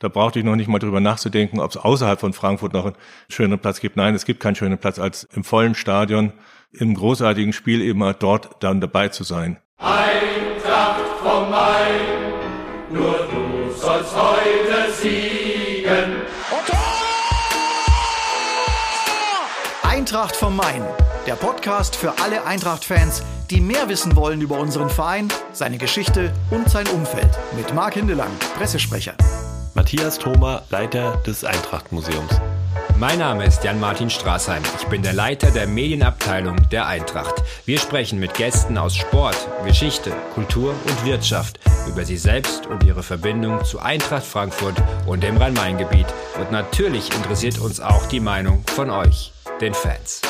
Da brauchte ich noch nicht mal drüber nachzudenken, ob es außerhalb von Frankfurt noch einen schönen Platz gibt. Nein, es gibt keinen schönen Platz, als im vollen Stadion, im großartigen Spiel immer dort dann dabei zu sein. Eintracht vom Main, nur du sollst heute siegen. Eintracht vom Main, der Podcast für alle Eintracht-Fans, die mehr wissen wollen über unseren Verein, seine Geschichte und sein Umfeld. Mit Marc Hindelang, Pressesprecher. Matthias Thoma, Leiter des Eintracht-Museums. Mein Name ist Jan-Martin Straßheim. Ich bin der Leiter der Medienabteilung der Eintracht. Wir sprechen mit Gästen aus Sport, Geschichte, Kultur und Wirtschaft über sie selbst und ihre Verbindung zu Eintracht Frankfurt und dem Rhein-Main-Gebiet. Und natürlich interessiert uns auch die Meinung von euch, den Fans.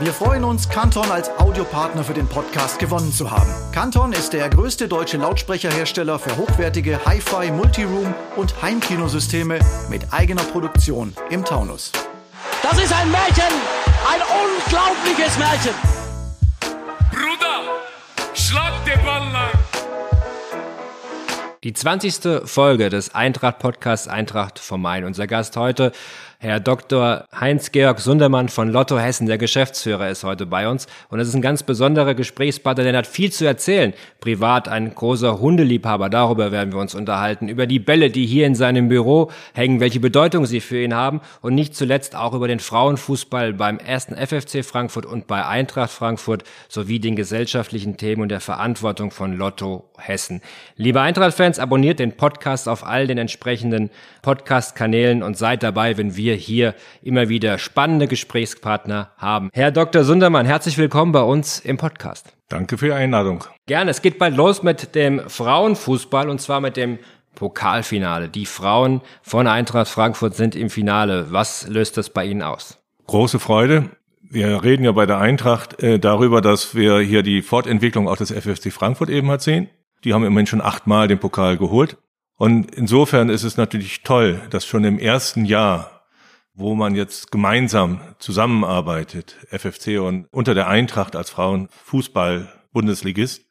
Wir freuen uns, Canton als Audiopartner für den Podcast gewonnen zu haben. Canton ist der größte deutsche Lautsprecherhersteller für hochwertige Hi-Fi, Multiroom und Heimkinosysteme mit eigener Produktion im Taunus. Das ist ein Märchen, ein unglaubliches Märchen. Bruder, schlag den Ball lang. Die 20. Folge des Eintracht-Podcasts Eintracht vom Main. Unser Gast heute Herr Dr. Heinz-Georg Sundermann von Lotto Hessen, der Geschäftsführer, ist heute bei uns. Und es ist ein ganz besonderer Gesprächspartner, denn er hat viel zu erzählen. Privat ein großer Hundeliebhaber, darüber werden wir uns unterhalten. Über die Bälle, die hier in seinem Büro hängen, welche Bedeutung sie für ihn haben. Und nicht zuletzt auch über den Frauenfußball beim ersten FFC Frankfurt und bei Eintracht Frankfurt sowie den gesellschaftlichen Themen und der Verantwortung von Lotto Hessen. Liebe Eintracht-Fans, abonniert den Podcast auf all den entsprechenden Podcast-Kanälen und seid dabei, wenn wir hier immer wieder spannende Gesprächspartner haben. Herr Dr. Sundermann, herzlich willkommen bei uns im Podcast. Danke für die Einladung. Gerne. Es geht bald los mit dem Frauenfußball und zwar mit dem Pokalfinale. Die Frauen von Eintracht Frankfurt sind im Finale. Was löst das bei Ihnen aus? Große Freude. Wir reden ja bei der Eintracht äh, darüber, dass wir hier die Fortentwicklung auch des FFC Frankfurt eben hat sehen. Die haben immerhin schon achtmal den Pokal geholt. Und insofern ist es natürlich toll, dass schon im ersten Jahr wo man jetzt gemeinsam zusammenarbeitet, FFC und unter der Eintracht als Frauenfußball-Bundesligist,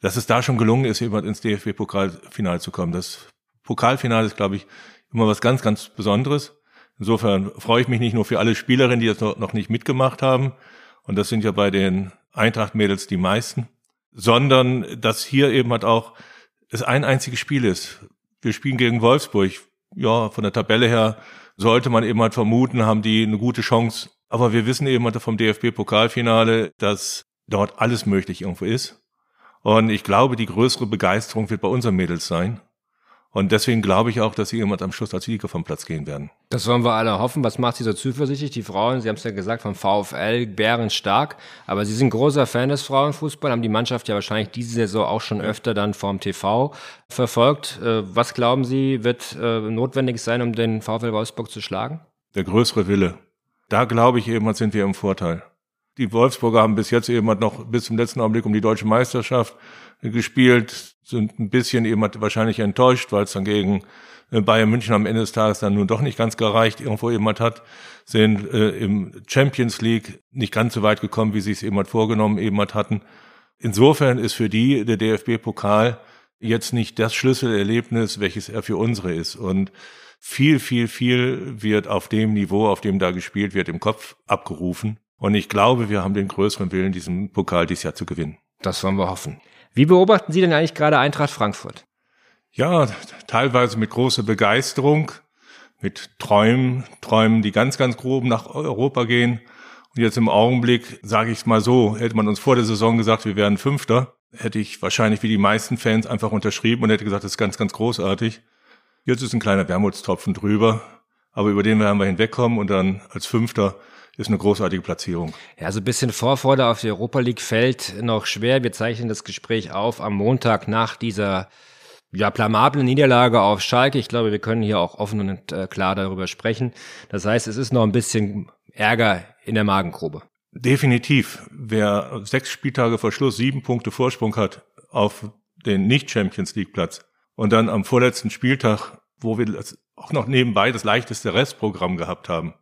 dass es da schon gelungen ist, jemand ins DFB-Pokalfinale zu kommen. Das Pokalfinale ist, glaube ich, immer was ganz, ganz Besonderes. Insofern freue ich mich nicht nur für alle Spielerinnen, die jetzt noch nicht mitgemacht haben, und das sind ja bei den Eintracht-Mädels die meisten, sondern dass hier eben halt auch es ein einziges Spiel ist. Wir spielen gegen Wolfsburg. Ja, von der Tabelle her sollte man eben halt vermuten, haben die eine gute Chance. Aber wir wissen eben halt vom DFB-Pokalfinale, dass dort alles möglich irgendwo ist. Und ich glaube, die größere Begeisterung wird bei unseren Mädels sein. Und deswegen glaube ich auch, dass sie jemand am Schluss als Sieger vom Platz gehen werden. Das wollen wir alle hoffen. Was macht sie so zuversichtlich? Die Frauen, Sie haben es ja gesagt, vom VfL, Bären stark. Aber Sie sind großer Fan des Frauenfußballs, haben die Mannschaft ja wahrscheinlich diese Saison auch schon öfter dann vorm TV verfolgt. Äh, was glauben Sie, wird äh, notwendig sein, um den VfL Wolfsburg zu schlagen? Der größere Wille. Da glaube ich eben, sind wir im Vorteil. Die Wolfsburger haben bis jetzt eben noch bis zum letzten Augenblick um die deutsche Meisterschaft gespielt, sind ein bisschen eben wahrscheinlich enttäuscht, weil es dann gegen äh, Bayern München am Ende des Tages dann nun doch nicht ganz gereicht irgendwo jemand hat, sind äh, im Champions League nicht ganz so weit gekommen, wie sie es eben vorgenommen eben hatten. Insofern ist für die der DFB-Pokal jetzt nicht das Schlüsselerlebnis, welches er für unsere ist. Und viel, viel, viel wird auf dem Niveau, auf dem da gespielt wird, im Kopf abgerufen. Und ich glaube, wir haben den größeren Willen, diesen Pokal dieses Jahr zu gewinnen. Das wollen wir hoffen. Wie beobachten Sie denn eigentlich gerade Eintracht Frankfurt? Ja, teilweise mit großer Begeisterung, mit Träumen, Träumen, die ganz, ganz grob nach Europa gehen. Und jetzt im Augenblick, sage ich es mal so, hätte man uns vor der Saison gesagt, wir wären Fünfter, hätte ich wahrscheinlich wie die meisten Fans einfach unterschrieben und hätte gesagt, das ist ganz, ganz großartig. Jetzt ist ein kleiner Wermutstropfen drüber, aber über den werden wir hinwegkommen und dann als Fünfter ist eine großartige Platzierung. Ja, also ein bisschen Vorfreude auf die Europa League fällt noch schwer. Wir zeichnen das Gespräch auf am Montag nach dieser ja, blamablen Niederlage auf Schalke. Ich glaube, wir können hier auch offen und äh, klar darüber sprechen. Das heißt, es ist noch ein bisschen Ärger in der Magengrube. Definitiv. Wer sechs Spieltage vor Schluss sieben Punkte Vorsprung hat auf den Nicht-Champions League-Platz und dann am vorletzten Spieltag, wo wir auch noch nebenbei das leichteste Restprogramm gehabt haben,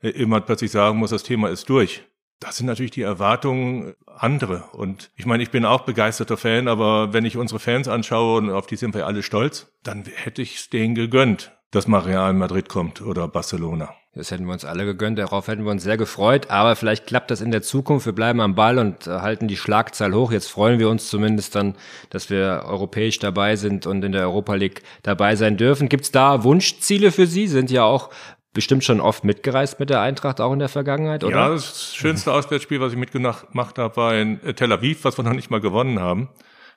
immer plötzlich sagen muss, das Thema ist durch. Das sind natürlich die Erwartungen andere. Und ich meine, ich bin auch begeisterter Fan, aber wenn ich unsere Fans anschaue und auf die sind wir alle stolz, dann hätte ich es denen gegönnt. dass mal Real Madrid kommt oder Barcelona. Das hätten wir uns alle gegönnt, darauf hätten wir uns sehr gefreut, aber vielleicht klappt das in der Zukunft. Wir bleiben am Ball und äh, halten die Schlagzahl hoch. Jetzt freuen wir uns zumindest dann, dass wir europäisch dabei sind und in der Europa League dabei sein dürfen. Gibt es da Wunschziele für Sie? Sind ja auch bestimmt schon oft mitgereist mit der Eintracht, auch in der Vergangenheit, oder? Ja, das schönste Auswärtsspiel, was ich mitgemacht habe, war in Tel Aviv, was wir noch nicht mal gewonnen haben.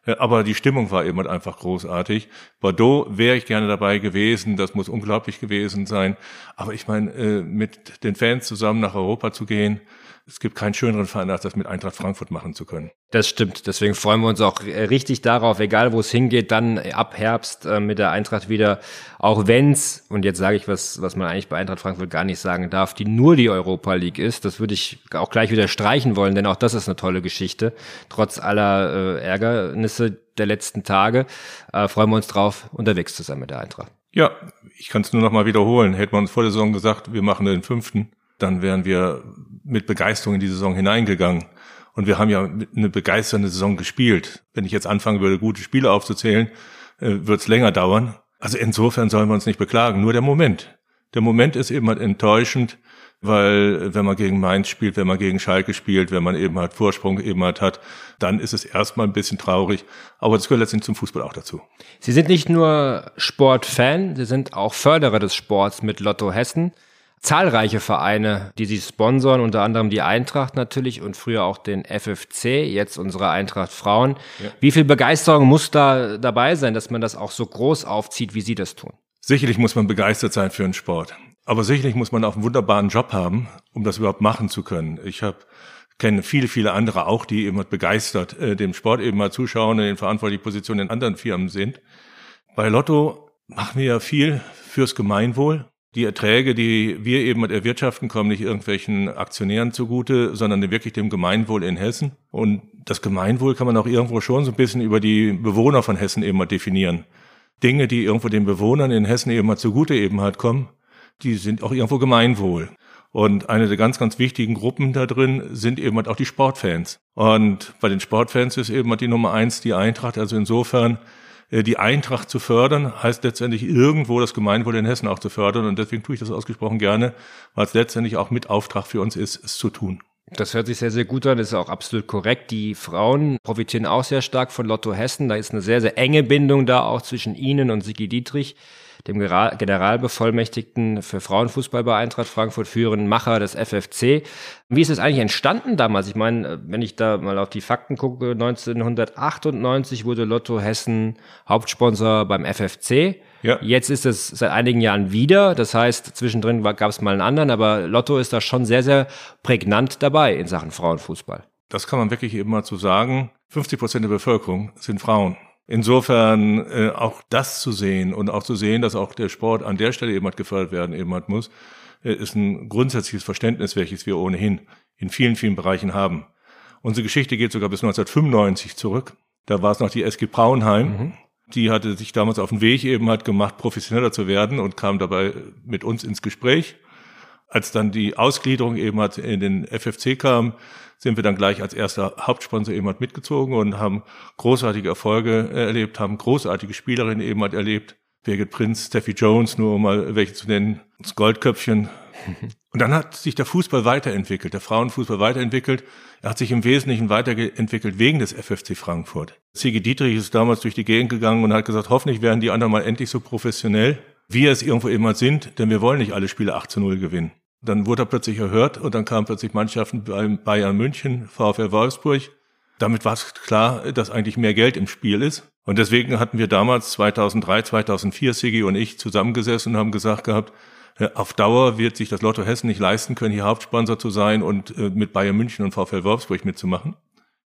Äh, aber die Stimmung war eben halt einfach großartig. Bordeaux wäre ich gerne dabei gewesen, das muss unglaublich gewesen sein. Aber ich meine, äh, mit den Fans zusammen nach Europa zu gehen, es gibt keinen schöneren Verein, als das mit Eintracht Frankfurt machen zu können. Das stimmt. Deswegen freuen wir uns auch richtig darauf, egal wo es hingeht, dann ab Herbst äh, mit der Eintracht wieder. Auch wenn's, und jetzt sage ich was, was man eigentlich bei Eintracht Frankfurt gar nicht sagen darf, die nur die Europa League ist. Das würde ich auch gleich wieder streichen wollen, denn auch das ist eine tolle Geschichte. Trotz aller äh, Ärgernisse der letzten Tage äh, freuen wir uns drauf, unterwegs zu sein mit der Eintracht. Ja, ich kann es nur noch mal wiederholen. Hätten wir uns vor der Saison gesagt, wir machen den fünften, dann wären wir mit Begeisterung in die Saison hineingegangen. Und wir haben ja eine begeisternde Saison gespielt. Wenn ich jetzt anfangen würde, gute Spiele aufzuzählen, äh, wird es länger dauern. Also insofern sollen wir uns nicht beklagen, nur der Moment. Der Moment ist eben halt enttäuschend, weil wenn man gegen Mainz spielt, wenn man gegen Schalke spielt, wenn man eben halt Vorsprung eben halt hat, dann ist es erstmal ein bisschen traurig. Aber das gehört letztendlich zum Fußball auch dazu. Sie sind nicht nur Sportfan, Sie sind auch Förderer des Sports mit Lotto Hessen zahlreiche Vereine, die sie sponsoren, unter anderem die Eintracht natürlich und früher auch den FFC, jetzt unsere Eintracht Frauen. Ja. Wie viel Begeisterung muss da dabei sein, dass man das auch so groß aufzieht, wie Sie das tun? Sicherlich muss man begeistert sein für einen Sport. Aber sicherlich muss man auch einen wunderbaren Job haben, um das überhaupt machen zu können. Ich habe kenne viele, viele andere auch, die eben begeistert äh, dem Sport eben mal zuschauen, in den verantwortlichen Positionen in anderen Firmen sind. Bei Lotto machen wir ja viel fürs Gemeinwohl. Die Erträge, die wir eben erwirtschaften, kommen nicht irgendwelchen Aktionären zugute, sondern wirklich dem Gemeinwohl in Hessen. Und das Gemeinwohl kann man auch irgendwo schon so ein bisschen über die Bewohner von Hessen eben mal definieren. Dinge, die irgendwo den Bewohnern in Hessen eben mal zugute eben halt kommen, die sind auch irgendwo Gemeinwohl. Und eine der ganz, ganz wichtigen Gruppen da drin sind eben halt auch die Sportfans. Und bei den Sportfans ist eben halt die Nummer eins die Eintracht. Also insofern die Eintracht zu fördern, heißt letztendlich irgendwo das Gemeinwohl in Hessen auch zu fördern. Und deswegen tue ich das ausgesprochen gerne, weil es letztendlich auch mit Auftrag für uns ist, es zu tun. Das hört sich sehr, sehr gut an, das ist auch absolut korrekt. Die Frauen profitieren auch sehr stark von Lotto Hessen. Da ist eine sehr, sehr enge Bindung da auch zwischen Ihnen und Sigi Dietrich dem Generalbevollmächtigten für Frauenfußball bei Eintracht Frankfurt, führenden Macher des FFC. Wie ist es eigentlich entstanden damals? Ich meine, wenn ich da mal auf die Fakten gucke, 1998 wurde Lotto Hessen Hauptsponsor beim FFC. Ja. Jetzt ist es seit einigen Jahren wieder. Das heißt, zwischendrin gab es mal einen anderen, aber Lotto ist da schon sehr, sehr prägnant dabei in Sachen Frauenfußball. Das kann man wirklich eben mal zu sagen. 50 Prozent der Bevölkerung sind Frauen. Insofern äh, auch das zu sehen und auch zu sehen, dass auch der Sport an der Stelle eben halt gefördert werden eben halt muss, äh, ist ein grundsätzliches Verständnis, welches wir ohnehin in vielen, vielen Bereichen haben. Unsere Geschichte geht sogar bis 1995 zurück. Da war es noch die SG Braunheim. Mhm. Die hatte sich damals auf den Weg eben halt gemacht, professioneller zu werden und kam dabei mit uns ins Gespräch. Als dann die Ausgliederung eben halt in den FFC kam, sind wir dann gleich als erster Hauptsponsor eben halt mitgezogen und haben großartige Erfolge erlebt, haben großartige Spielerinnen eben halt erlebt. Birgit Prinz, Steffi Jones, nur um mal welche zu nennen, das Goldköpfchen. Und dann hat sich der Fußball weiterentwickelt, der Frauenfußball weiterentwickelt. Er hat sich im Wesentlichen weiterentwickelt wegen des FFC Frankfurt. Sigi Dietrich ist damals durch die Gegend gegangen und hat gesagt, hoffentlich werden die anderen mal endlich so professionell, wie es irgendwo immer sind, denn wir wollen nicht alle Spiele 8 zu 0 gewinnen. Dann wurde er plötzlich erhört und dann kamen plötzlich Mannschaften beim Bayern München, VfL Wolfsburg. Damit war es klar, dass eigentlich mehr Geld im Spiel ist. Und deswegen hatten wir damals 2003, 2004, Sigi und ich zusammengesessen und haben gesagt gehabt, äh, auf Dauer wird sich das Lotto Hessen nicht leisten können, hier Hauptsponsor zu sein und äh, mit Bayern München und VfL Wolfsburg mitzumachen.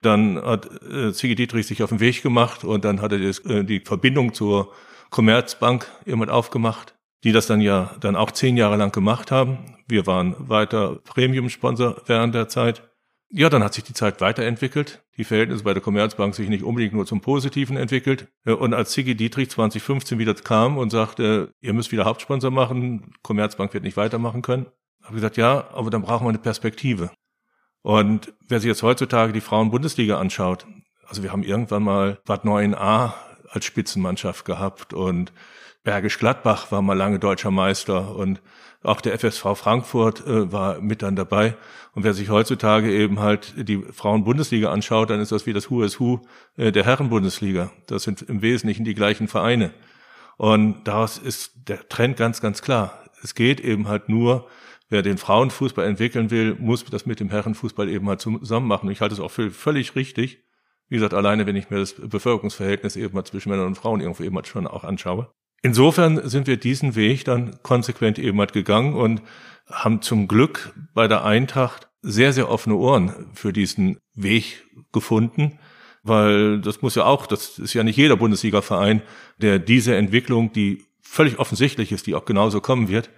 Dann hat äh, Sigi Dietrich sich auf den Weg gemacht und dann hat er die Verbindung zur Commerzbank jemand aufgemacht die das dann ja dann auch zehn Jahre lang gemacht haben. Wir waren weiter Premium-Sponsor während der Zeit. Ja, dann hat sich die Zeit weiterentwickelt. Die Verhältnisse bei der Commerzbank sich nicht unbedingt nur zum Positiven entwickelt. Und als Sigi Dietrich 2015 wieder kam und sagte, ihr müsst wieder Hauptsponsor machen, Commerzbank wird nicht weitermachen können, habe ich gesagt, ja, aber dann brauchen wir eine Perspektive. Und wer sich jetzt heutzutage die Frauen-Bundesliga anschaut, also wir haben irgendwann mal Bad 9a als Spitzenmannschaft gehabt und Bergisch Gladbach war mal lange deutscher Meister und auch der FSV Frankfurt äh, war mit dann dabei. Und wer sich heutzutage eben halt die Frauen-Bundesliga anschaut, dann ist das wie das Who is Who äh, der Herren-Bundesliga. Das sind im Wesentlichen die gleichen Vereine. Und daraus ist der Trend ganz, ganz klar. Es geht eben halt nur, wer den Frauenfußball entwickeln will, muss das mit dem Herrenfußball eben halt zusammen machen. Ich halte es auch für völlig richtig. Wie gesagt, alleine wenn ich mir das Bevölkerungsverhältnis eben mal zwischen Männern und Frauen irgendwo eben halt schon auch anschaue. Insofern sind wir diesen Weg dann konsequent eben halt gegangen und haben zum Glück bei der Eintracht sehr, sehr offene Ohren für diesen Weg gefunden, weil das muss ja auch, das ist ja nicht jeder Bundesliga-Verein, der diese Entwicklung, die völlig offensichtlich ist, die auch genauso kommen wird,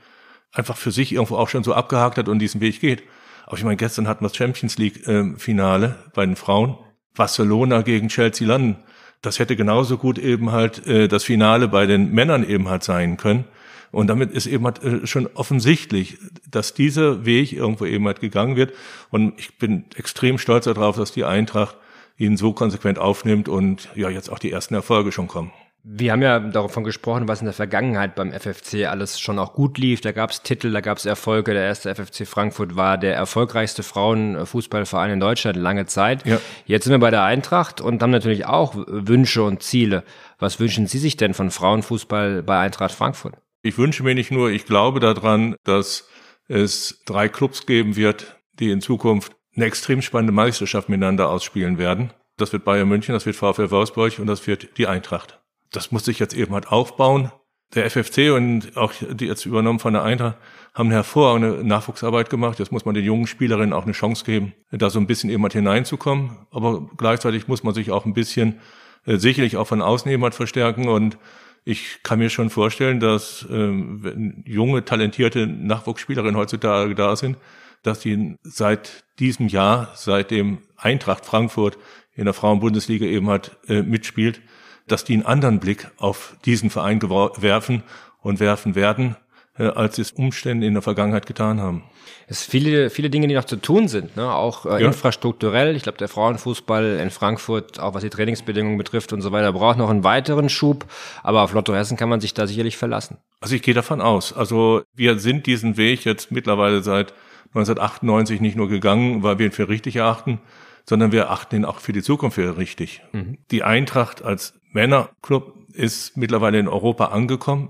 einfach für sich irgendwo auch schon so abgehakt hat und diesen Weg geht. Aber ich meine, gestern hatten wir das Champions League-Finale äh, bei den Frauen. Barcelona gegen Chelsea London. Das hätte genauso gut eben halt äh, das Finale bei den Männern eben halt sein können. Und damit ist eben halt äh, schon offensichtlich, dass dieser Weg irgendwo eben halt gegangen wird. Und ich bin extrem stolz darauf, dass die Eintracht ihn so konsequent aufnimmt und ja jetzt auch die ersten Erfolge schon kommen. Wir haben ja davon gesprochen, was in der Vergangenheit beim FFC alles schon auch gut lief. Da gab es Titel, da gab es Erfolge. Der erste FFC Frankfurt war der erfolgreichste Frauenfußballverein in Deutschland lange Zeit. Ja. Jetzt sind wir bei der Eintracht und haben natürlich auch Wünsche und Ziele. Was wünschen Sie sich denn von Frauenfußball bei Eintracht Frankfurt? Ich wünsche mir nicht nur, ich glaube daran, dass es drei Clubs geben wird, die in Zukunft eine extrem spannende Meisterschaft miteinander ausspielen werden. Das wird Bayern München, das wird VfL Wolfsburg und das wird die Eintracht das muss sich jetzt eben halt aufbauen. Der FFC und auch die jetzt übernommen von der Eintracht haben hervorragende Nachwuchsarbeit gemacht. Jetzt muss man den jungen Spielerinnen auch eine Chance geben, da so ein bisschen eben halt hineinzukommen. Aber gleichzeitig muss man sich auch ein bisschen äh, sicherlich auch von außen eben halt verstärken. Und ich kann mir schon vorstellen, dass äh, wenn junge, talentierte Nachwuchsspielerinnen heutzutage da sind, dass die seit diesem Jahr, seit dem Eintracht Frankfurt in der Frauenbundesliga eben halt äh, mitspielt, dass die einen anderen Blick auf diesen Verein werfen und werfen werden, äh, als es Umstände in der Vergangenheit getan haben. Es sind viele, viele Dinge, die noch zu tun sind, ne? auch äh, ja. infrastrukturell. Ich glaube, der Frauenfußball in Frankfurt, auch was die Trainingsbedingungen betrifft und so weiter, braucht noch einen weiteren Schub. Aber auf Lotto Hessen kann man sich da sicherlich verlassen. Also ich gehe davon aus. Also wir sind diesen Weg jetzt mittlerweile seit 1998 nicht nur gegangen, weil wir ihn für richtig erachten, sondern wir achten ihn auch für die Zukunft für richtig. Mhm. Die Eintracht als Männerclub ist mittlerweile in Europa angekommen.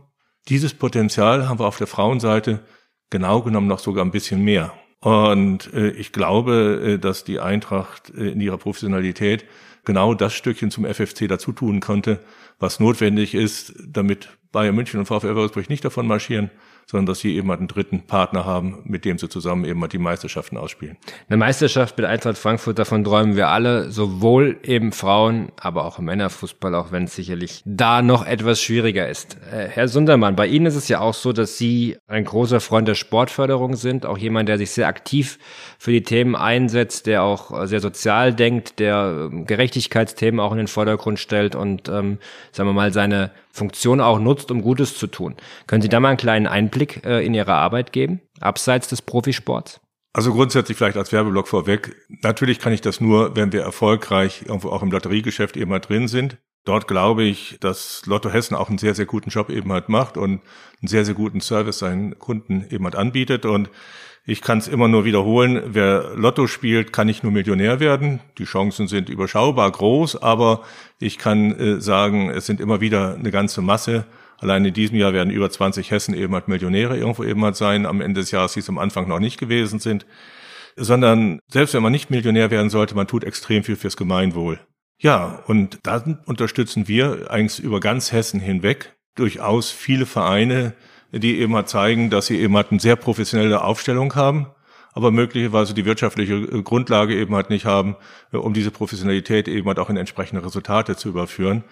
Dieses Potenzial haben wir auf der Frauenseite genau genommen noch sogar ein bisschen mehr. Und äh, ich glaube, äh, dass die Eintracht äh, in ihrer Professionalität genau das Stückchen zum FFC dazu tun konnte, was notwendig ist, damit Bayern München und VfL Wolfsburg nicht davon marschieren, sondern dass sie eben halt einen dritten Partner haben, mit dem sie zusammen eben halt die Meisterschaften ausspielen. Eine Meisterschaft mit Eintracht Frankfurt, davon träumen wir alle, sowohl eben Frauen, aber auch Männerfußball, auch wenn es sicherlich da noch etwas schwieriger ist. Äh, Herr Sundermann, bei Ihnen ist es ja auch so, dass Sie ein großer Freund der Sportförderung sind, auch jemand, der sich sehr aktiv für die Themen einsetzt, der auch sehr sozial denkt, der ähm, Gerechtigkeitsthemen auch in den Vordergrund stellt und, ähm, sagen wir mal, seine Funktion auch nutzt, um Gutes zu tun. Können Sie da mal einen kleinen Einblick äh, in Ihre Arbeit geben, abseits des Profisports? Also grundsätzlich vielleicht als Werbeblock vorweg. Natürlich kann ich das nur, wenn wir erfolgreich irgendwo auch im Lotteriegeschäft eben mal drin sind. Dort glaube ich, dass Lotto Hessen auch einen sehr, sehr guten Job eben halt macht und einen sehr, sehr guten Service seinen Kunden eben halt anbietet. Und ich kann es immer nur wiederholen, wer Lotto spielt, kann nicht nur Millionär werden. Die Chancen sind überschaubar groß, aber ich kann äh, sagen, es sind immer wieder eine ganze Masse. Allein in diesem Jahr werden über 20 Hessen eben halt Millionäre irgendwo eben halt sein, am Ende des Jahres, die es am Anfang noch nicht gewesen sind. Sondern selbst wenn man nicht Millionär werden sollte, man tut extrem viel fürs Gemeinwohl. Ja, und dann unterstützen wir eigentlich über ganz Hessen hinweg durchaus viele Vereine, die eben halt zeigen, dass sie eben halt eine sehr professionelle Aufstellung haben, aber möglicherweise die wirtschaftliche äh, Grundlage eben halt nicht haben, äh, um diese Professionalität eben halt auch in entsprechende Resultate zu überführen.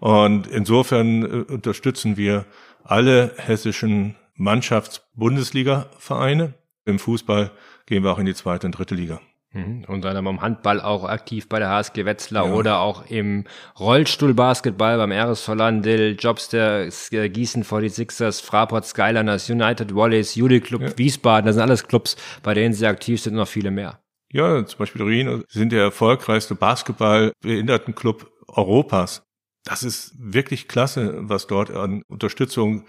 Und insofern äh, unterstützen wir alle hessischen Mannschafts-Bundesliga-Vereine. Im Fußball gehen wir auch in die zweite und dritte Liga. Mhm. Und dann im Handball auch aktiv bei der HSG Wetzlar ja. oder auch im Rollstuhlbasketball beim RS Hollandil, Jobs der Gießen 46ers, Fraport Skyliners, United Wallis, Juli Club ja. Wiesbaden, das sind alles Clubs, bei denen sie aktiv sind und noch viele mehr. Ja, zum Beispiel Rien sind der erfolgreichste Basketball-Behindertenclub Europas. das ist wirklich klasse, was dort an Unterstützung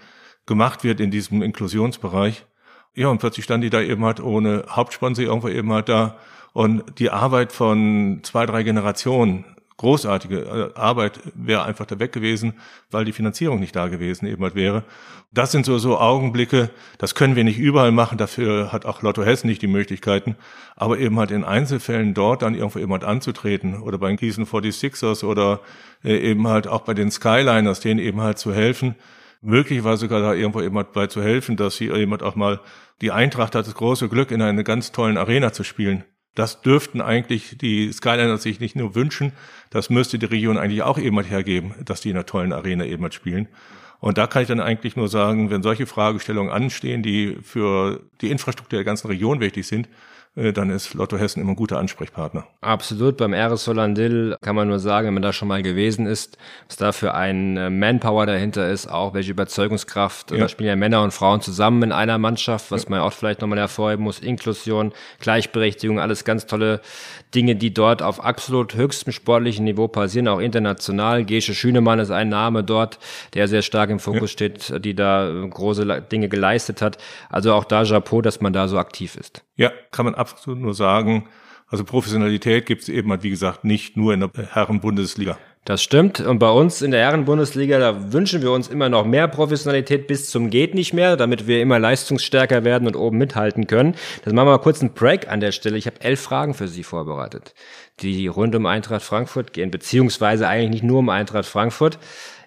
gemacht wird in diesem Inklusionsbereich. Ja, und plötzlich stand die da eben halt ohne Hauptsponsor irgendwo eben halt da. Und die Arbeit von zwei, drei Generationen, großartige äh, Arbeit wäre einfach da weg gewesen, weil die Finanzierung nicht da gewesen eben halt wäre. Das sind so, so Augenblicke, das können wir nicht überall machen, dafür hat auch Lotto Hessen nicht die Möglichkeiten, aber eben halt in Einzelfällen dort dann irgendwo eben halt anzutreten oder bei den Gießen 46ers oder äh, eben halt auch bei den Skyliners, denen eben halt zu helfen, möglicherweise sogar da irgendwo eben halt bei zu helfen, dass eben halt auch mal, die Eintracht hat das große Glück, in einer ganz tollen Arena zu spielen. Das dürften eigentlich die Skyliners sich nicht nur wünschen, das müsste die Region eigentlich auch eben halt hergeben, dass die in einer tollen Arena eben halt spielen. Und da kann ich dann eigentlich nur sagen, wenn solche Fragestellungen anstehen, die für die Infrastruktur der ganzen Region wichtig sind, dann ist Lotto Hessen immer ein guter Ansprechpartner. Absolut. Beim RS Hollandil kann man nur sagen, wenn man da schon mal gewesen ist, was da für ein äh, Manpower dahinter ist, auch welche Überzeugungskraft. Ja. Da spielen ja Männer und Frauen zusammen in einer Mannschaft, was ja. man auch vielleicht nochmal hervorheben muss. Inklusion, Gleichberechtigung, alles ganz tolle Dinge, die dort auf absolut höchstem sportlichen Niveau passieren, auch international. Gesche Schünemann ist ein Name dort, der sehr stark im Fokus ja. steht, die da große Dinge geleistet hat. Also auch da Chapeau, dass man da so aktiv ist. Ja, kann man absolut nur sagen. Also Professionalität gibt es eben halt, wie gesagt, nicht nur in der Herren-Bundesliga. Das stimmt. Und bei uns in der Herren-Bundesliga, da wünschen wir uns immer noch mehr Professionalität bis zum geht nicht mehr, damit wir immer leistungsstärker werden und oben mithalten können. Das machen wir mal kurz einen Break an der Stelle. Ich habe elf Fragen für Sie vorbereitet, die rund um Eintracht Frankfurt gehen, beziehungsweise eigentlich nicht nur um Eintracht Frankfurt.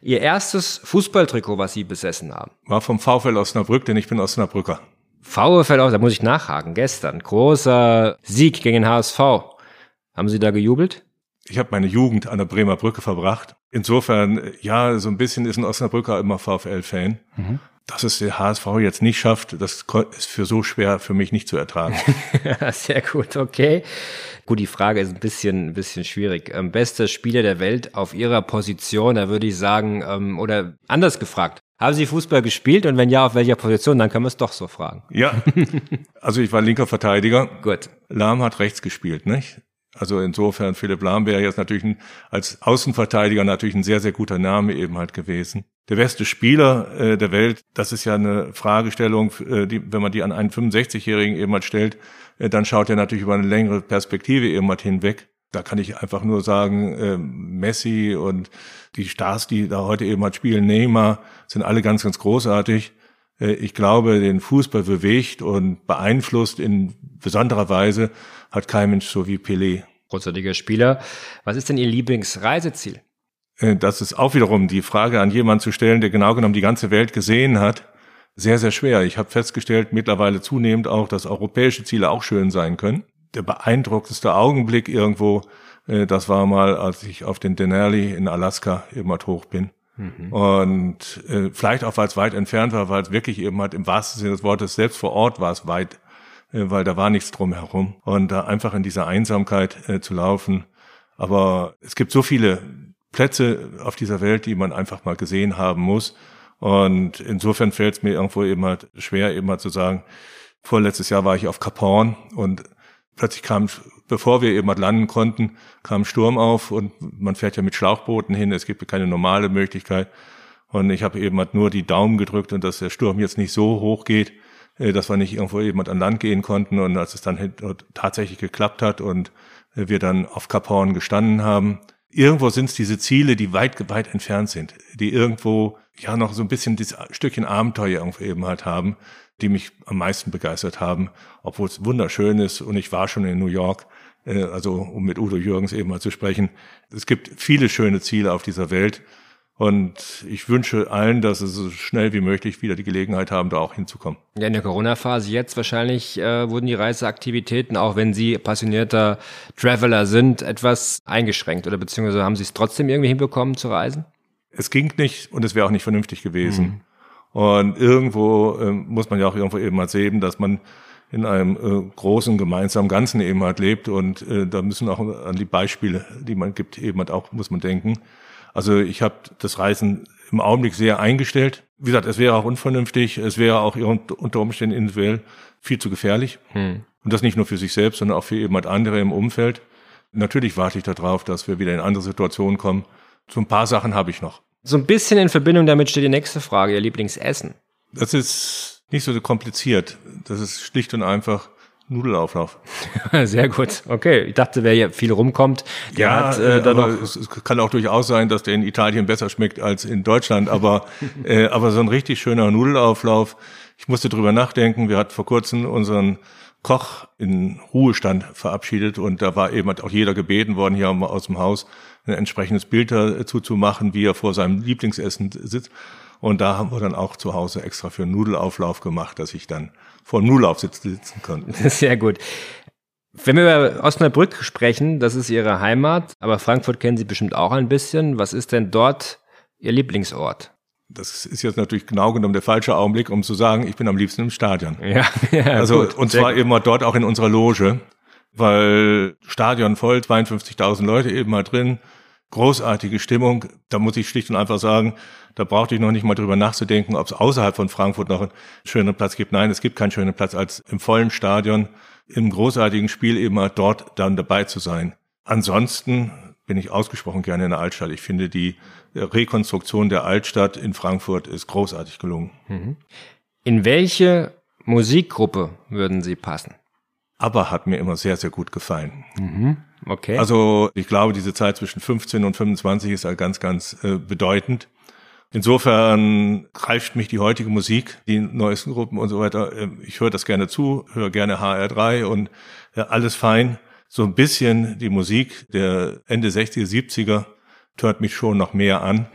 Ihr erstes Fußballtrikot, was Sie besessen haben? War vom VfL Osnabrück, denn ich bin Osnabrücker. VfL auch, da muss ich nachhaken, gestern. Großer Sieg gegen HSV. Haben Sie da gejubelt? Ich habe meine Jugend an der Bremer Brücke verbracht. Insofern, ja, so ein bisschen ist ein Osnabrücker immer VfL-Fan. Mhm. Dass es der HSV jetzt nicht schafft, das ist für so schwer für mich nicht zu ertragen. Sehr gut, okay. Gut, die Frage ist ein bisschen, ein bisschen schwierig. Ähm, bester Spieler der Welt auf Ihrer Position, da würde ich sagen, ähm, oder anders gefragt, haben Sie Fußball gespielt und wenn ja, auf welcher Position? Dann können wir es doch so fragen. Ja, also ich war linker Verteidiger. Gut. Lahm hat rechts gespielt, nicht? Also insofern Philipp Lahm wäre jetzt natürlich ein, als Außenverteidiger natürlich ein sehr, sehr guter Name eben halt gewesen. Der beste Spieler äh, der Welt, das ist ja eine Fragestellung, äh, die, wenn man die an einen 65-Jährigen eben halt stellt, äh, dann schaut er natürlich über eine längere Perspektive eben halt hinweg. Da kann ich einfach nur sagen, äh, Messi und die Stars, die da heute eben halt spielen, Neymar, sind alle ganz, ganz großartig. Äh, ich glaube, den Fußball bewegt und beeinflusst in besonderer Weise hat kein Mensch so wie Pelé. Großartiger Spieler. Was ist denn Ihr Lieblingsreiseziel? Äh, das ist auch wiederum die Frage an jemanden zu stellen, der genau genommen die ganze Welt gesehen hat. Sehr, sehr schwer. Ich habe festgestellt, mittlerweile zunehmend auch, dass europäische Ziele auch schön sein können der beeindruckendste Augenblick irgendwo, äh, das war mal, als ich auf den Denali in Alaska eben halt hoch bin. Mhm. Und äh, vielleicht auch, weil es weit entfernt war, weil es wirklich eben halt im wahrsten Sinne des Wortes, selbst vor Ort war es weit, äh, weil da war nichts drumherum. Und da einfach in dieser Einsamkeit äh, zu laufen. Aber es gibt so viele Plätze auf dieser Welt, die man einfach mal gesehen haben muss. Und insofern fällt es mir irgendwo eben halt schwer, eben halt zu sagen, vorletztes Jahr war ich auf Cap Horn und plötzlich kam, bevor wir eben landen konnten, kam Sturm auf und man fährt ja mit Schlauchbooten hin, es gibt keine normale Möglichkeit. Und ich habe eben halt nur die Daumen gedrückt und dass der Sturm jetzt nicht so hoch geht, äh, dass wir nicht irgendwo eben an Land gehen konnten. Und als es dann tatsächlich geklappt hat und wir dann auf Kap Horn gestanden haben, irgendwo sind es diese Ziele, die weit, weit entfernt sind, die irgendwo ja noch so ein bisschen das Stückchen Abenteuer irgendwo eben halt haben, die mich am meisten begeistert haben, obwohl es wunderschön ist und ich war schon in New York, äh, also um mit Udo Jürgens eben mal zu sprechen. Es gibt viele schöne Ziele auf dieser Welt und ich wünsche allen, dass sie so schnell wie möglich wieder die Gelegenheit haben, da auch hinzukommen. Ja, in der Corona-Phase jetzt wahrscheinlich äh, wurden die Reiseaktivitäten, auch wenn Sie passionierter Traveler sind, etwas eingeschränkt oder beziehungsweise haben Sie es trotzdem irgendwie hinbekommen zu reisen? Es ging nicht und es wäre auch nicht vernünftig gewesen. Mhm. Und irgendwo äh, muss man ja auch irgendwo eben mal sehen, dass man in einem äh, großen gemeinsamen Ganzen eben halt lebt und äh, da müssen auch an die Beispiele, die man gibt, eben halt auch muss man denken. Also ich habe das Reisen im Augenblick sehr eingestellt. Wie gesagt, es wäre auch unvernünftig, es wäre auch unter Umständen individuell viel zu gefährlich. Hm. Und das nicht nur für sich selbst, sondern auch für eben halt andere im Umfeld. Natürlich warte ich darauf, dass wir wieder in andere Situationen kommen, So ein paar Sachen habe ich noch. So ein bisschen in Verbindung damit steht die nächste Frage, Ihr Lieblingsessen. Das ist nicht so kompliziert. Das ist schlicht und einfach Nudelauflauf. Sehr gut. Okay, ich dachte, wer hier viel rumkommt, der Ja, hat äh, da noch es, es kann auch durchaus sein, dass der in Italien besser schmeckt als in Deutschland. Aber, äh, aber so ein richtig schöner Nudelauflauf. Ich musste drüber nachdenken. Wir hatten vor kurzem unseren Koch in Ruhestand verabschiedet und da war eben auch jeder gebeten worden, hier aus dem Haus ein entsprechendes Bild dazu zu machen, wie er vor seinem Lieblingsessen sitzt. Und da haben wir dann auch zu Hause extra für einen Nudelauflauf gemacht, dass ich dann vor dem Nudelaufsitz sitzen konnte. Sehr gut. Wenn wir über Osnabrück sprechen, das ist Ihre Heimat, aber Frankfurt kennen Sie bestimmt auch ein bisschen. Was ist denn dort Ihr Lieblingsort? Das ist jetzt natürlich genau genommen der falsche Augenblick, um zu sagen, ich bin am liebsten im Stadion. Ja, ja Also, gut. und zwar gut. eben mal dort auch in unserer Loge, weil Stadion voll, 52.000 Leute eben mal drin, großartige Stimmung. Da muss ich schlicht und einfach sagen, da brauchte ich noch nicht mal drüber nachzudenken, ob es außerhalb von Frankfurt noch einen schönen Platz gibt. Nein, es gibt keinen schönen Platz als im vollen Stadion, im großartigen Spiel eben mal dort dann dabei zu sein. Ansonsten bin ich ausgesprochen gerne in der Altstadt. Ich finde, die Rekonstruktion der Altstadt in Frankfurt ist großartig gelungen. In welche Musikgruppe würden Sie passen? Aber hat mir immer sehr, sehr gut gefallen. Okay. Also ich glaube, diese Zeit zwischen 15 und 25 ist halt ganz, ganz äh, bedeutend. Insofern greift mich die heutige Musik, die neuesten Gruppen und so weiter. äh, Ich höre das gerne zu, höre gerne HR3 und äh, alles fein. So ein bisschen die Musik der Ende 60er, 70er hört mich schon noch mehr an.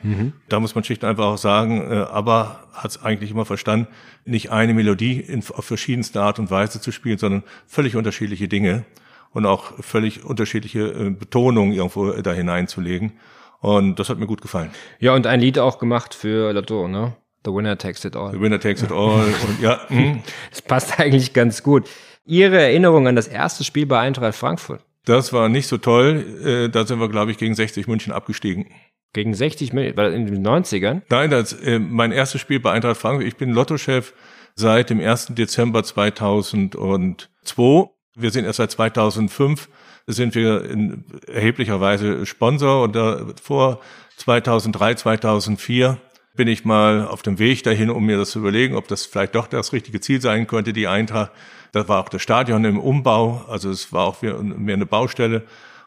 Da muss man schlicht einfach auch sagen, äh, aber hat es eigentlich immer verstanden, nicht eine Melodie in, auf verschiedenste Art und Weise zu spielen, sondern völlig unterschiedliche Dinge und auch völlig unterschiedliche äh, Betonungen irgendwo da hineinzulegen. Und das hat mir gut gefallen. ja, und ein Lied auch gemacht für Lotto, ne? The Winner Takes It All. The winner takes it all. Und ja, mm, Das passt eigentlich ganz gut. Ihre Erinnerung an das erste Spiel bei Eintracht Frankfurt? Das war nicht so toll. Äh, Da sind wir, glaube ich, gegen 60 München abgestiegen. Gegen 60 Millionen, war das in den 90ern? Nein, das äh, mein erstes Spiel bei Eintracht Frankfurt. Ich bin Lottochef seit dem 1. Dezember 2002. Wir sind erst seit 2005 sind wir in erheblicher Weise Sponsor und da vor 2003, 2004 bin ich mal auf dem Weg dahin, um mir das zu überlegen, ob das vielleicht doch das richtige Ziel sein könnte, die Eintracht. Da war auch das Stadion im Umbau, also es war auch mehr eine Baustelle.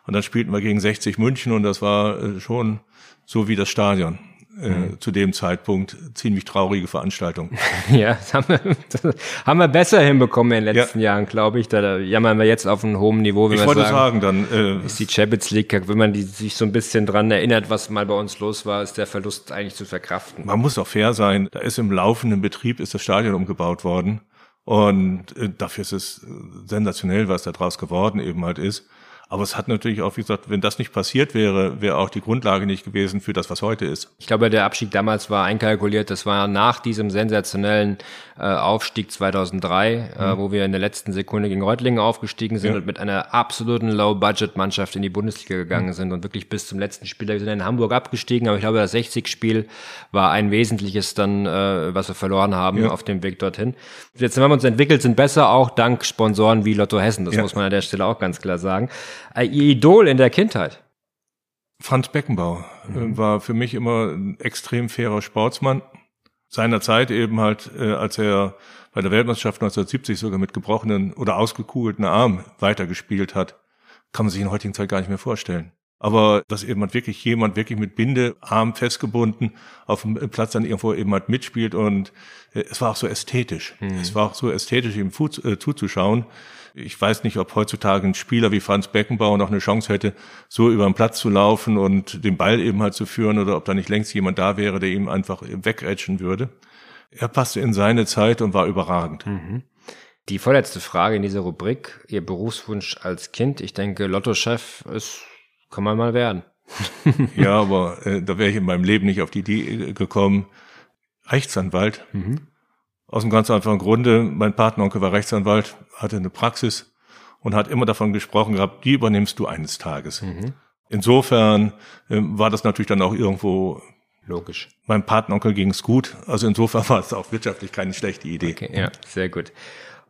Und dann spielten wir gegen 60 München und das war äh, schon so wie das Stadion. Äh, zu dem Zeitpunkt ziemlich traurige Veranstaltung. Ja, das haben wir, das haben wir besser hinbekommen in den letzten Jahren, glaube ich. Da jammern wir jetzt auf einem hohen Niveau, wenn Ich wollte sagen, sagen, dann äh, ist die Champions League, wenn man die, sich so ein bisschen dran erinnert, was mal bei uns los war, ist der Verlust eigentlich zu verkraften. man muss auch fair sein. Da ist im laufenden Betrieb ist das Stadion umgebaut worden und äh, dafür ist es äh, sensationell, was da draus geworden eben halt ist. Aber es hat natürlich auch, wie gesagt, wenn das nicht passiert wäre, wäre auch die Grundlage nicht gewesen für das, was heute ist. Ich glaube, der Abstieg damals war einkalkuliert. Das war nach diesem sensationellen äh, Aufstieg 2003, äh, wo wir in der letzten Sekunde gegen Reutlingen aufgestiegen sind Ja. und mit einer absoluten Low-Budget-Mannschaft in die Bundesliga gegangen sind und wirklich bis zum letzten Spiel. Wir sind in Hamburg abgestiegen, aber ich glaube, das 60-Spiel war ein wesentliches dann, äh, was wir verloren haben Ja. auf dem Weg dorthin. Jetzt haben wir uns entwickelt, sind besser, auch dank Sponsoren wie Lotto Hessen. Das Ja. muss man an der Stelle auch ganz klar sagen. Ihr Idol in der Kindheit? Franz Beckenbauer äh, war für mich immer ein extrem fairer Sportsmann. Seiner Zeit eben halt, äh, als er bei der Weltmeisterschaft 1970 sogar mit gebrochenen oder ausgekugelten Arm weitergespielt hat, kann man sich in heutigen Zeit gar nicht mehr vorstellen. Aber dass eben halt wirklich jemand wirklich mit Bindearm festgebunden auf dem Platz dann irgendwo eben halt mitspielt und äh, es war auch so ästhetisch. Es war auch so ästhetisch, ihm äh, zuzuschauen. Ich weiß nicht, ob heutzutage ein Spieler wie Franz Beckenbauer noch eine Chance hätte, so über den Platz zu laufen und den Ball eben halt zu führen oder ob da nicht längst jemand da wäre, der ihm einfach wegrätschen würde. Er passte in seine Zeit und war überragend. Die vorletzte Frage in dieser Rubrik, Ihr Berufswunsch als Kind. Ich denke, Lotto-Chef ist, kann man mal werden. Ja, aber äh, da wäre ich in meinem Leben nicht auf die Idee äh, gekommen. Rechtsanwalt. Aus einem ganz einfachen Grunde. Mein Patenonkel war Rechtsanwalt, hatte eine Praxis und hat immer davon gesprochen gehabt, die übernimmst du eines Tages. Insofern ähm, war das natürlich dann auch irgendwo, Logisch. meinem Patenonkel ging es gut. Also insofern war es auch wirtschaftlich keine schlechte Idee. Okay, ja, sehr gut.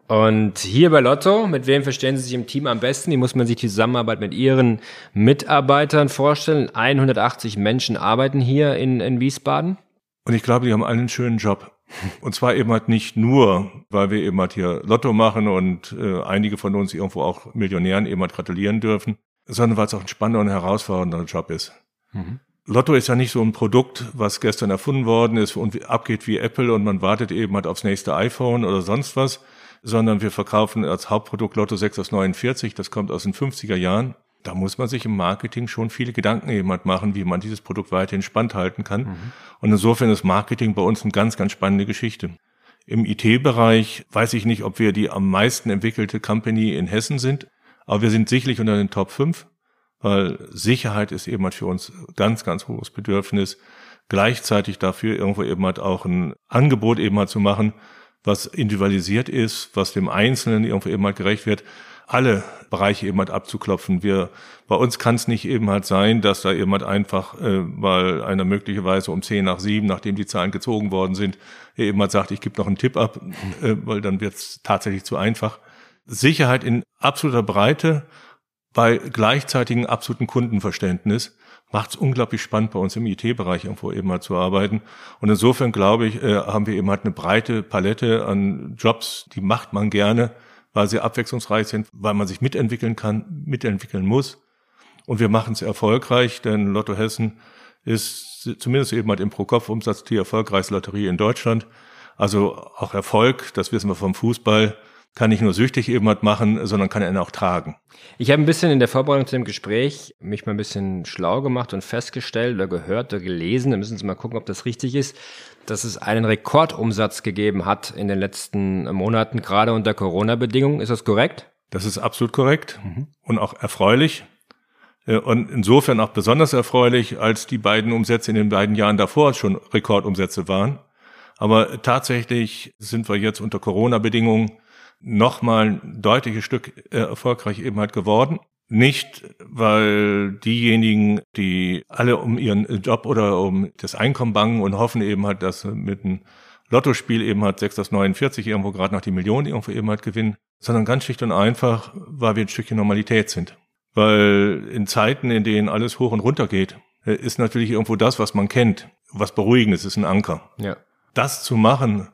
Und hier bei Lotto, mit wem verstehen Sie sich im Team am besten? Wie muss man sich die Zusammenarbeit mit Ihren Mitarbeitern vorstellen? 180 Menschen arbeiten hier in, in Wiesbaden. Und ich glaube, die haben alle einen schönen Job. Und zwar eben halt nicht nur, weil wir eben halt hier Lotto machen und äh, einige von uns irgendwo auch Millionären eben halt gratulieren dürfen, sondern weil es auch ein spannender und herausfordernder Job ist. Mhm. Lotto ist ja nicht so ein Produkt, was gestern erfunden worden ist und abgeht wie Apple und man wartet eben halt aufs nächste iPhone oder sonst was, sondern wir verkaufen als Hauptprodukt Lotto 6 aus 49, das kommt aus den 50er Jahren. Da muss man sich im Marketing schon viele Gedanken eben halt machen, wie man dieses Produkt weiterhin spannend halten kann. Mhm. Und insofern ist Marketing bei uns eine ganz, ganz spannende Geschichte. Im IT-Bereich weiß ich nicht, ob wir die am meisten entwickelte Company in Hessen sind, aber wir sind sicherlich unter den Top 5 weil Sicherheit ist eben halt für uns ganz, ganz hohes Bedürfnis. Gleichzeitig dafür irgendwo eben halt auch ein Angebot eben halt zu machen, was individualisiert ist, was dem Einzelnen irgendwo eben halt gerecht wird, alle Bereiche eben halt abzuklopfen. Wir, bei uns kann es nicht eben halt sein, dass da eben halt einfach, äh, weil einer möglicherweise um zehn nach sieben, nachdem die Zahlen gezogen worden sind, eben halt sagt, ich gebe noch einen Tipp ab, äh, weil dann wird es tatsächlich zu einfach. Sicherheit in absoluter Breite, bei gleichzeitigem absoluten Kundenverständnis macht es unglaublich spannend, bei uns im IT-Bereich irgendwo eben mal zu arbeiten. Und insofern glaube ich, äh, haben wir eben halt eine breite Palette an Jobs, die macht man gerne, weil sie abwechslungsreich sind, weil man sich mitentwickeln kann, mitentwickeln muss. Und wir machen es erfolgreich, denn Lotto Hessen ist zumindest eben halt im Pro-Kopf-Umsatz die erfolgreichste Lotterie in Deutschland. Also auch Erfolg, das wissen wir vom Fußball, kann nicht nur süchtig eben halt machen, sondern kann ihn auch tragen. Ich habe ein bisschen in der Vorbereitung zu dem Gespräch mich mal ein bisschen schlau gemacht und festgestellt oder gehört oder gelesen, da müssen Sie mal gucken, ob das richtig ist, dass es einen Rekordumsatz gegeben hat in den letzten Monaten, gerade unter Corona-Bedingungen. Ist das korrekt? Das ist absolut korrekt mhm. und auch erfreulich. Äh, und insofern auch besonders erfreulich, als die beiden Umsätze in den beiden Jahren davor schon Rekordumsätze waren. Aber tatsächlich sind wir jetzt unter Corona-Bedingungen nochmal ein deutliches Stück äh, erfolgreich eben halt geworden. Nicht, weil diejenigen, die alle um ihren Job oder um das Einkommen bangen und hoffen eben halt, dass mit einem Lottospiel eben halt 6 aus 49 irgendwo gerade noch die Millionen irgendwo eben halt gewinnen, sondern ganz schlicht und einfach, weil wir ein Stückchen Normalität sind. Weil in Zeiten, in denen alles hoch und runter geht, äh, ist natürlich irgendwo das, was man kennt, was Beruhigendes ist ein Anker. Ja. Das zu machen,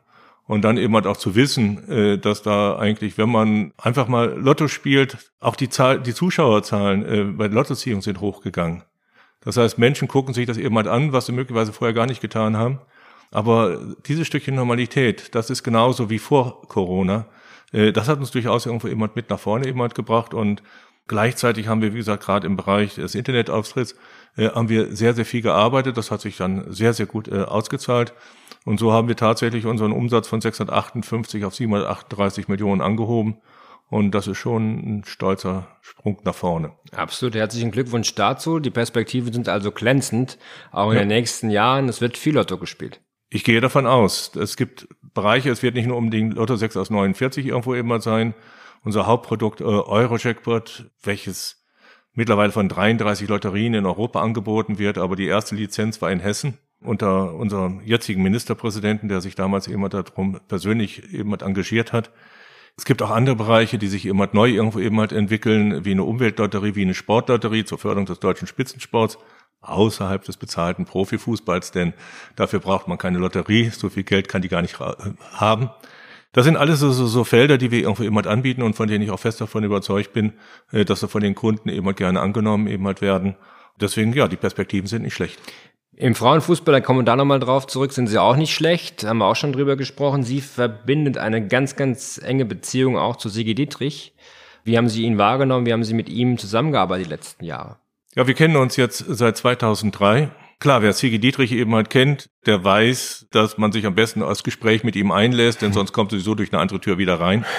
und dann eben halt auch zu wissen, äh, dass da eigentlich, wenn man einfach mal Lotto spielt, auch die Zahl, die Zuschauerzahlen äh, bei Lottoziehung sind hochgegangen. Das heißt, Menschen gucken sich das eben halt an, was sie möglicherweise vorher gar nicht getan haben. Aber dieses Stückchen Normalität, das ist genauso wie vor Corona. Äh, das hat uns durchaus irgendwo eben halt mit nach vorne eben halt gebracht und Gleichzeitig haben wir, wie gesagt, gerade im Bereich des Internetauftritts, äh, haben wir sehr, sehr viel gearbeitet. Das hat sich dann sehr, sehr gut äh, ausgezahlt. Und so haben wir tatsächlich unseren Umsatz von 658 auf 738 Millionen angehoben. Und das ist schon ein stolzer Sprung nach vorne. Absolut. Herzlichen Glückwunsch dazu. Die Perspektiven sind also glänzend. Auch in ja. den nächsten Jahren. Es wird viel Lotto gespielt. Ich gehe davon aus. Es gibt Bereiche, es wird nicht nur um den Lotto 6 aus 49 irgendwo immer sein. Unser Hauptprodukt äh, Euro-Jackpot, welches mittlerweile von 33 Lotterien in Europa angeboten wird, aber die erste Lizenz war in Hessen unter unserem jetzigen Ministerpräsidenten, der sich damals eben darum persönlich eben engagiert hat. Es gibt auch andere Bereiche, die sich eben neu irgendwo eben halt entwickeln, wie eine Umweltlotterie, wie eine Sportlotterie zur Förderung des deutschen Spitzensports außerhalb des bezahlten Profifußballs, denn dafür braucht man keine Lotterie, so viel Geld kann die gar nicht haben. Das sind alles so, so, so Felder, die wir irgendwo halt anbieten und von denen ich auch fest davon überzeugt bin, äh, dass sie von den Kunden eben halt gerne angenommen eben halt werden. Deswegen, ja, die Perspektiven sind nicht schlecht. Im Frauenfußball, da kommen wir da nochmal drauf zurück, sind sie auch nicht schlecht, haben wir auch schon drüber gesprochen. Sie verbindet eine ganz, ganz enge Beziehung auch zu Sigi Dietrich. Wie haben Sie ihn wahrgenommen? Wie haben Sie mit ihm zusammengearbeitet die letzten Jahre? Ja, wir kennen uns jetzt seit 2003. Klar, wer Sigi Dietrich eben halt kennt, der weiß, dass man sich am besten als Gespräch mit ihm einlässt, denn sonst kommt sowieso durch eine andere Tür wieder rein.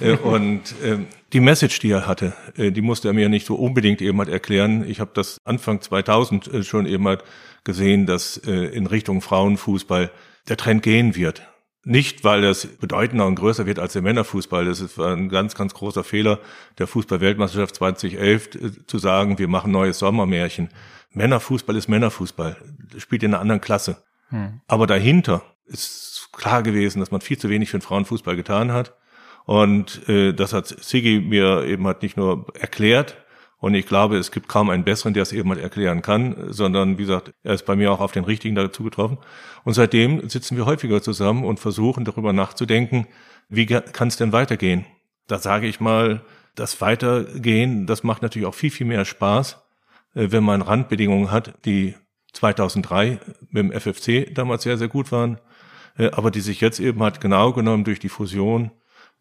Äh, und äh, die Message, die er hatte, äh, die musste er mir nicht so unbedingt eben halt erklären. Ich habe das Anfang 2000 äh, schon eben halt gesehen, dass in Richtung Frauenfußball der Trend gehen wird. Nicht, weil es bedeutender und größer wird als der Männerfußball. Das ist ein ganz, ganz großer Fehler der Fußball-Weltmeisterschaft 2011 äh, zu sagen, wir machen neues Sommermärchen. Männerfußball ist Männerfußball, das spielt in einer anderen Klasse. Hm. Aber dahinter ist klar gewesen, dass man viel zu wenig für den Frauenfußball getan hat Und äh, das hat Sigi mir eben halt nicht nur erklärt, und ich glaube, es gibt kaum einen besseren, der es eben halt erklären kann, sondern wie gesagt, er ist bei mir auch auf den richtigen dazu getroffen. Und seitdem sitzen wir häufiger zusammen und versuchen darüber nachzudenken, wie kann es denn weitergehen? Da sage ich mal, das Weitergehen, das macht natürlich auch viel, viel mehr Spaß, äh, wenn man Randbedingungen hat, die 2003 mit dem FFC damals sehr, sehr gut waren, äh, aber die sich jetzt eben hat genau genommen durch die Fusion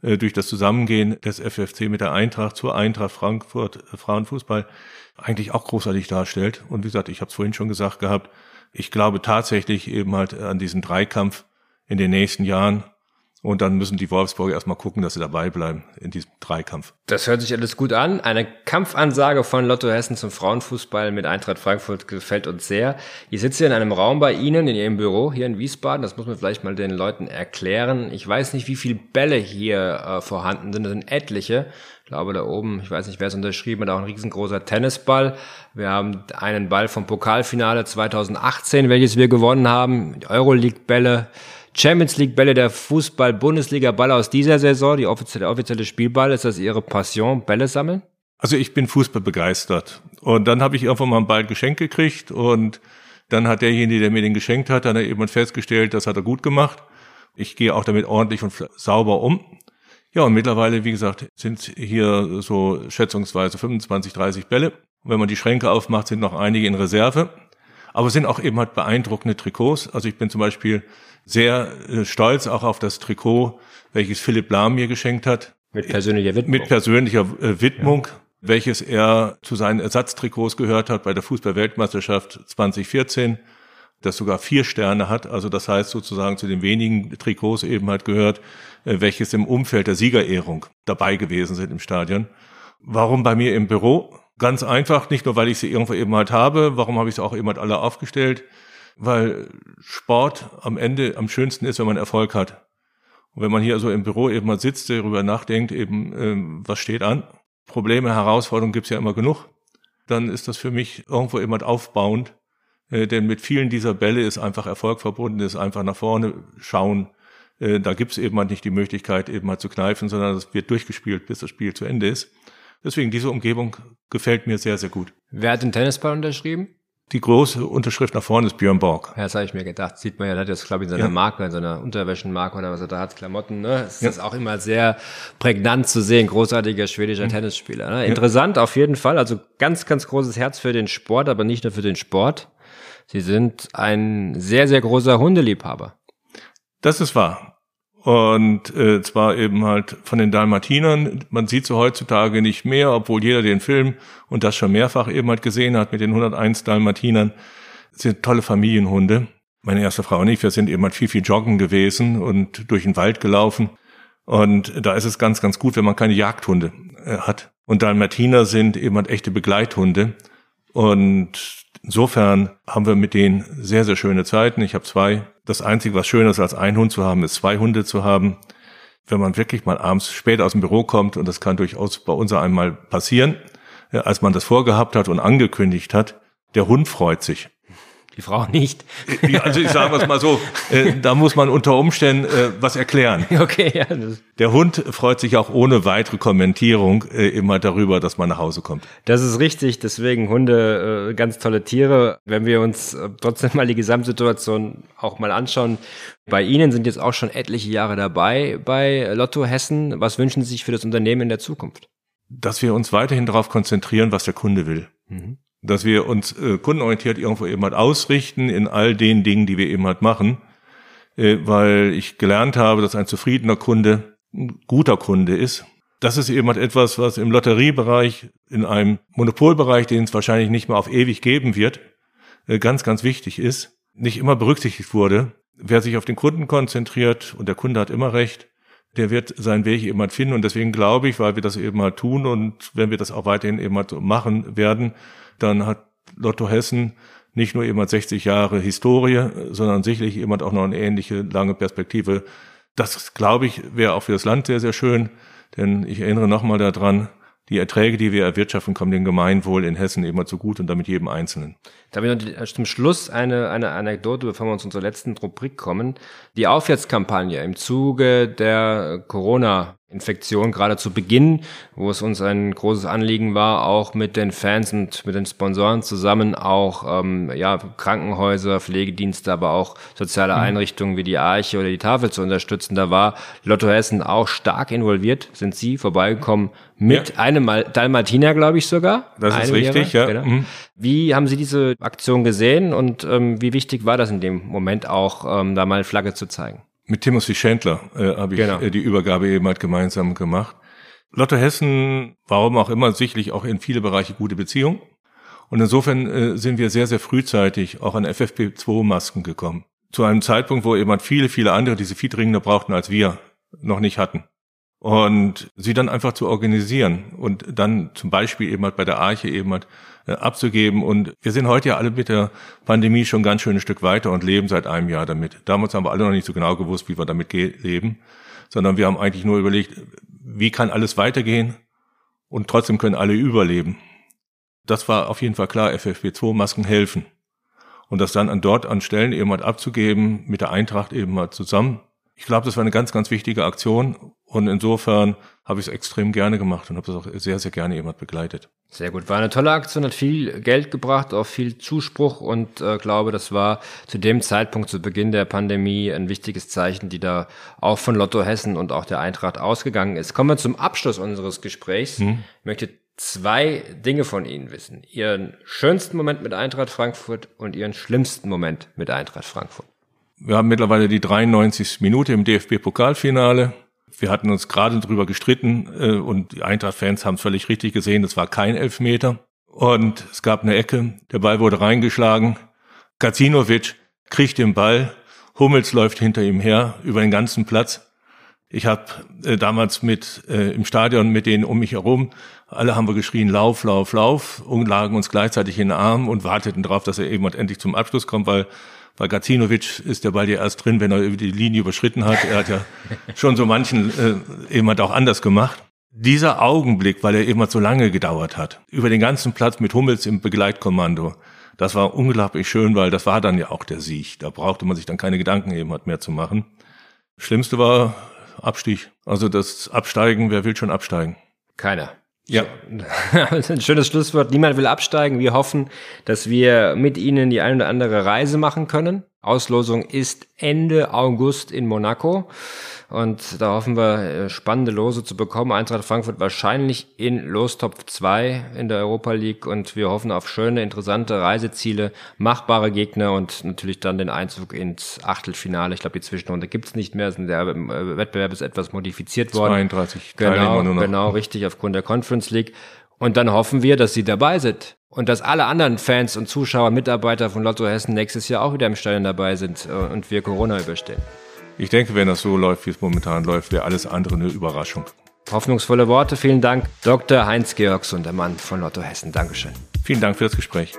durch das Zusammengehen des FFC mit der Eintracht zur Eintracht Frankfurt äh, Frauenfußball eigentlich auch großartig darstellt. Und wie gesagt, ich habe es vorhin schon gesagt gehabt, ich glaube tatsächlich eben halt an diesen Dreikampf in den nächsten Jahren und dann müssen die Wolfsburger erstmal gucken, dass sie dabei bleiben in diesem Dreikampf. Das hört sich alles gut an. Eine Kampfansage von Lotto Hessen zum Frauenfußball mit Eintracht Frankfurt gefällt uns sehr. Ihr sitzt hier in einem Raum bei Ihnen, in Ihrem Büro hier in Wiesbaden. Das muss man vielleicht mal den Leuten erklären. Ich weiß nicht, wie viele Bälle hier äh, vorhanden sind. Das sind etliche. Ich glaube, da oben, ich weiß nicht, wer es unterschrieben hat, auch ein riesengroßer Tennisball. Wir haben einen Ball vom Pokalfinale 2018, welches wir gewonnen haben. Euroleague-Bälle. Champions League Bälle der Fußball-Bundesliga Ball aus dieser Saison, die offizielle, offizielle Spielball, ist das Ihre Passion, Bälle sammeln? Also ich bin Fußball begeistert. Und dann habe ich irgendwann mal einen Ball geschenkt gekriegt und dann hat derjenige, der mir den geschenkt hat, dann eben festgestellt, das hat er gut gemacht. Ich gehe auch damit ordentlich und sauber um. Ja, und mittlerweile, wie gesagt, sind hier so schätzungsweise 25, 30 Bälle. Und wenn man die Schränke aufmacht, sind noch einige in Reserve. Aber es sind auch eben halt beeindruckende Trikots. Also ich bin zum Beispiel sehr äh, stolz auch auf das Trikot, welches Philipp Lahm mir geschenkt hat. Mit persönlicher Widmung. Mit persönlicher äh, Widmung, ja. welches er zu seinen Ersatztrikots gehört hat bei der Fußball-Weltmeisterschaft 2014, das sogar vier Sterne hat. Also das heißt sozusagen zu den wenigen Trikots eben halt gehört, äh, welches im Umfeld der Siegerehrung dabei gewesen sind im Stadion. Warum bei mir im Büro? Ganz einfach, nicht nur weil ich sie irgendwo eben halt habe, warum habe ich sie auch eben halt alle aufgestellt? Weil Sport am Ende am schönsten ist, wenn man Erfolg hat. Und wenn man hier so im Büro eben mal sitzt, darüber nachdenkt, eben, ähm, was steht an, Probleme, Herausforderungen gibt's ja immer genug, dann ist das für mich irgendwo immer aufbauend. Äh, denn mit vielen dieser Bälle ist einfach Erfolg verbunden, ist einfach nach vorne schauen. Äh, da gibt's eben halt nicht die Möglichkeit, eben mal zu kneifen, sondern es wird durchgespielt, bis das Spiel zu Ende ist. Deswegen, diese Umgebung gefällt mir sehr, sehr gut. Wer hat den Tennisball unterschrieben? Die große Unterschrift nach vorne ist Björn Borg. Ja, das habe ich mir gedacht. Sieht man ja, das hat jetzt, glaube ich, in seiner ja. Marke, in seiner Unterwäschenmarke oder was er da hat, Klamotten. Ne? Es ja. ist auch immer sehr prägnant zu sehen. Großartiger schwedischer mhm. Tennisspieler. Ne? Interessant ja. auf jeden Fall. Also ganz, ganz großes Herz für den Sport, aber nicht nur für den Sport. Sie sind ein sehr, sehr großer Hundeliebhaber. Das ist wahr. Und äh, zwar eben halt von den Dalmatinern. Man sieht sie heutzutage nicht mehr, obwohl jeder den Film und das schon mehrfach eben halt gesehen hat mit den 101 Dalmatinern. Das sind tolle Familienhunde. Meine erste Frau und ich, wir sind eben halt viel, viel joggen gewesen und durch den Wald gelaufen. Und da ist es ganz, ganz gut, wenn man keine Jagdhunde äh, hat. Und Dalmatiner sind eben halt echte Begleithunde. Und insofern haben wir mit denen sehr, sehr schöne Zeiten. Ich habe zwei das Einzige, was schön ist, als ein Hund zu haben, ist zwei Hunde zu haben. Wenn man wirklich mal abends spät aus dem Büro kommt, und das kann durchaus bei uns einmal passieren, als man das vorgehabt hat und angekündigt hat, der Hund freut sich. Die Frau nicht. Also ich sage es mal so, äh, da muss man unter Umständen äh, was erklären. Okay, ja. Der Hund freut sich auch ohne weitere Kommentierung äh, immer darüber, dass man nach Hause kommt. Das ist richtig, deswegen Hunde äh, ganz tolle Tiere. Wenn wir uns äh, trotzdem mal die Gesamtsituation auch mal anschauen, bei Ihnen sind jetzt auch schon etliche Jahre dabei bei Lotto Hessen. Was wünschen Sie sich für das Unternehmen in der Zukunft? Dass wir uns weiterhin darauf konzentrieren, was der Kunde will. Mhm dass wir uns äh, kundenorientiert irgendwo eben halt ausrichten in all den Dingen, die wir eben halt machen, äh, weil ich gelernt habe, dass ein zufriedener Kunde ein guter Kunde ist. Das ist eben halt etwas, was im Lotteriebereich, in einem Monopolbereich, den es wahrscheinlich nicht mehr auf ewig geben wird, äh, ganz, ganz wichtig ist, nicht immer berücksichtigt wurde. Wer sich auf den Kunden konzentriert und der Kunde hat immer recht, der wird seinen Weg eben halt finden. Und deswegen glaube ich, weil wir das eben halt tun und wenn wir das auch weiterhin eben halt machen werden, dann hat Lotto Hessen nicht nur jemand 60 Jahre Historie, sondern sicherlich jemand auch noch eine ähnliche lange Perspektive. Das, glaube ich, wäre auch für das Land sehr, sehr schön, denn ich erinnere nochmal daran, die Erträge, die wir erwirtschaften, kommen dem Gemeinwohl in Hessen immer zu gut und damit jedem Einzelnen. Da habe noch zum Schluss eine, eine Anekdote, bevor wir uns zur letzten Rubrik kommen. Die Aufwärtskampagne im Zuge der Corona Infektion gerade zu Beginn, wo es uns ein großes Anliegen war, auch mit den Fans und mit den Sponsoren zusammen auch ähm, ja, Krankenhäuser, Pflegedienste, aber auch soziale mhm. Einrichtungen wie die Arche oder die Tafel zu unterstützen. Da war Lotto Hessen auch stark involviert. Sind Sie vorbeigekommen mit ja. einem Dalmatiner, glaube ich sogar? Das ist richtig, Jahre. ja. Genau. Mhm. Wie haben Sie diese Aktion gesehen und ähm, wie wichtig war das in dem Moment auch, ähm, da mal Flagge zu zeigen? Mit Timothy Schändler äh, habe ich genau. äh, die Übergabe eben halt gemeinsam gemacht. Lotto Hessen, warum auch immer, sicherlich auch in viele Bereiche gute Beziehungen. Und insofern äh, sind wir sehr, sehr frühzeitig auch an FFP2-Masken gekommen. Zu einem Zeitpunkt, wo eben halt viele, viele andere diese viel dringender brauchten, als wir noch nicht hatten. Und sie dann einfach zu organisieren und dann zum Beispiel eben halt bei der Arche eben halt abzugeben. Und wir sind heute ja alle mit der Pandemie schon ganz schön ein Stück weiter und leben seit einem Jahr damit. Damals haben wir alle noch nicht so genau gewusst, wie wir damit leben, sondern wir haben eigentlich nur überlegt, wie kann alles weitergehen und trotzdem können alle überleben. Das war auf jeden Fall klar, FFP2-Masken helfen. Und das dann an dort an Stellen eben halt abzugeben, mit der Eintracht eben mal zusammen. Ich glaube, das war eine ganz, ganz wichtige Aktion. Und insofern habe ich es extrem gerne gemacht und habe das auch sehr, sehr gerne jemand begleitet. Sehr gut. War eine tolle Aktion, hat viel Geld gebracht, auch viel Zuspruch und äh, glaube, das war zu dem Zeitpunkt, zu Beginn der Pandemie, ein wichtiges Zeichen, die da auch von Lotto Hessen und auch der Eintracht ausgegangen ist. Kommen wir zum Abschluss unseres Gesprächs. Hm. Ich möchte zwei Dinge von Ihnen wissen. Ihren schönsten Moment mit Eintracht Frankfurt und Ihren schlimmsten Moment mit Eintracht Frankfurt. Wir haben mittlerweile die 93. Minute im DFB-Pokalfinale. Wir hatten uns gerade drüber gestritten äh, und die Eintracht-Fans haben es völlig richtig gesehen, es war kein Elfmeter. Und es gab eine Ecke, der Ball wurde reingeschlagen. Kacinovic kriegt den Ball, Hummels läuft hinter ihm her über den ganzen Platz. Ich habe äh, damals mit äh, im Stadion mit denen um mich herum, alle haben wir geschrien, lauf, lauf, lauf und lagen uns gleichzeitig in den Arm und warteten darauf, dass er eben endlich zum Abschluss kommt, weil bei Gacinovic ist der Ball ja erst drin, wenn er die Linie überschritten hat. Er hat ja schon so manchen äh, eben halt auch anders gemacht. Dieser Augenblick, weil er eben halt so lange gedauert hat, über den ganzen Platz mit Hummels im Begleitkommando, das war unglaublich schön, weil das war dann ja auch der Sieg. Da brauchte man sich dann keine Gedanken eben halt mehr zu machen. Schlimmste war Abstieg. Also das Absteigen, wer will schon absteigen? Keiner. Ja. ein schönes Schlusswort. Niemand will absteigen. Wir hoffen, dass wir mit Ihnen die eine oder andere Reise machen können. Auslosung ist Ende August in Monaco. Und da hoffen wir, äh, spannende Lose zu bekommen. Eintracht Frankfurt wahrscheinlich in Lostopf 2 in der Europa League. Und wir hoffen auf schöne, interessante Reiseziele, machbare Gegner und natürlich dann den Einzug ins Achtelfinale. Ich glaube, die Zwischenrunde gibt's nicht mehr. Der äh, Wettbewerb ist etwas modifiziert worden. 32 genau. Genau, richtig, aufgrund der Conference League. Und dann hoffen wir, dass sie dabei sind. Und dass alle anderen Fans und Zuschauer, Mitarbeiter von Lotto Hessen nächstes Jahr auch wieder im Stadion dabei sind äh, und wir Corona überstehen. Ich denke, wenn das so läuft, wie es momentan läuft, wäre alles andere eine Überraschung. Hoffnungsvolle Worte. Vielen Dank, Dr. Heinz-Georg Sundermann von Lotto Hessen. Dankeschön. Vielen Dank für das Gespräch.